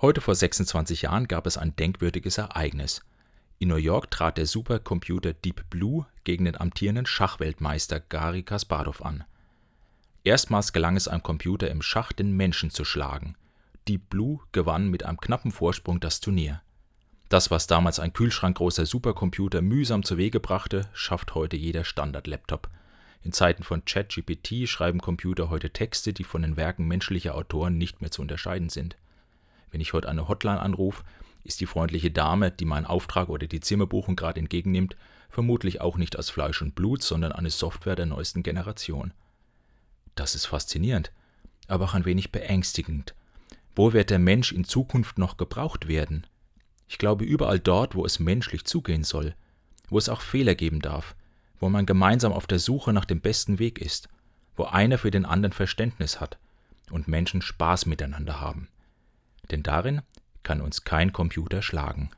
Heute vor 26 Jahren gab es ein denkwürdiges Ereignis. In New York trat der Supercomputer Deep Blue gegen den amtierenden Schachweltmeister Garry Kasparov an. Erstmals gelang es einem Computer im Schach, den Menschen zu schlagen. Deep Blue gewann mit einem knappen Vorsprung das Turnier. Das, was damals ein kühlschrankgroßer Supercomputer mühsam zu Wege brachte, schafft heute jeder Standard-Laptop. In Zeiten von ChatGPT schreiben Computer heute Texte, die von den Werken menschlicher Autoren nicht mehr zu unterscheiden sind. Wenn ich heute eine Hotline anrufe, ist die freundliche Dame, die meinen Auftrag oder die Zimmerbuchung gerade entgegennimmt, vermutlich auch nicht aus Fleisch und Blut, sondern eine Software der neuesten Generation. Das ist faszinierend, aber auch ein wenig beängstigend. Wo wird der Mensch in Zukunft noch gebraucht werden? Ich glaube überall dort, wo es menschlich zugehen soll, wo es auch Fehler geben darf, wo man gemeinsam auf der Suche nach dem besten Weg ist, wo einer für den anderen Verständnis hat und Menschen Spaß miteinander haben denn darin kann uns kein Computer schlagen